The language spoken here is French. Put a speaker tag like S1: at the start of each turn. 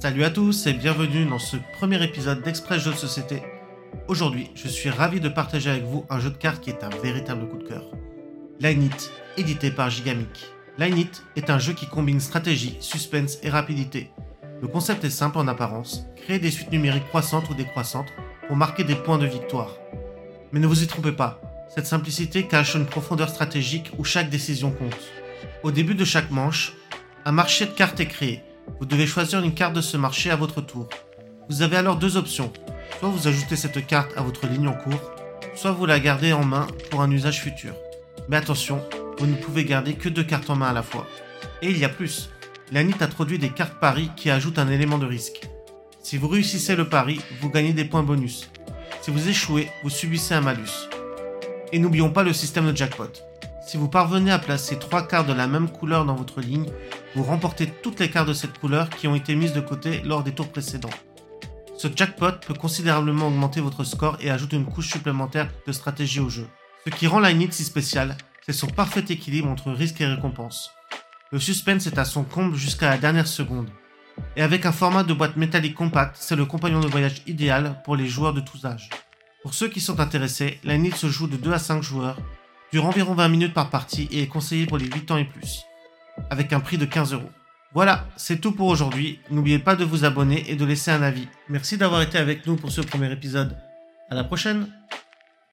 S1: Salut à tous et bienvenue dans ce premier épisode d'Express Jeux de Société. Aujourd'hui, je suis ravi de partager avec vous un jeu de cartes qui est un véritable coup de cœur. Line It, édité par Gigamic. Line It est un jeu qui combine stratégie, suspense et rapidité. Le concept est simple en apparence, créer des suites numériques croissantes ou décroissantes pour marquer des points de victoire. Mais ne vous y trompez pas, cette simplicité cache une profondeur stratégique où chaque décision compte. Au début de chaque manche, un marché de cartes est créé. Vous devez choisir une carte de ce marché à votre tour. Vous avez alors deux options. Soit vous ajoutez cette carte à votre ligne en cours, soit vous la gardez en main pour un usage futur. Mais attention, vous ne pouvez garder que deux cartes en main à la fois. Et il y a plus. L'ANIT introduit des cartes paris qui ajoutent un élément de risque. Si vous réussissez le pari, vous gagnez des points bonus. Si vous échouez, vous subissez un malus. Et n'oublions pas le système de jackpot. Si vous parvenez à placer trois cartes de la même couleur dans votre ligne, vous remportez toutes les cartes de cette couleur qui ont été mises de côté lors des tours précédents. Ce jackpot peut considérablement augmenter votre score et ajoute une couche supplémentaire de stratégie au jeu. Ce qui rend Line si spécial, c'est son parfait équilibre entre risque et récompense. Le suspense est à son comble jusqu'à la dernière seconde. Et avec un format de boîte métallique compact, c'est le compagnon de voyage idéal pour les joueurs de tous âges. Pour ceux qui sont intéressés, Line se joue de 2 à 5 joueurs dure environ 20 minutes par partie et est conseillé pour les 8 ans et plus, avec un prix de 15 euros. Voilà, c'est tout pour aujourd'hui. N'oubliez pas de vous abonner et de laisser un avis. Merci d'avoir été avec nous pour ce premier épisode. À la prochaine!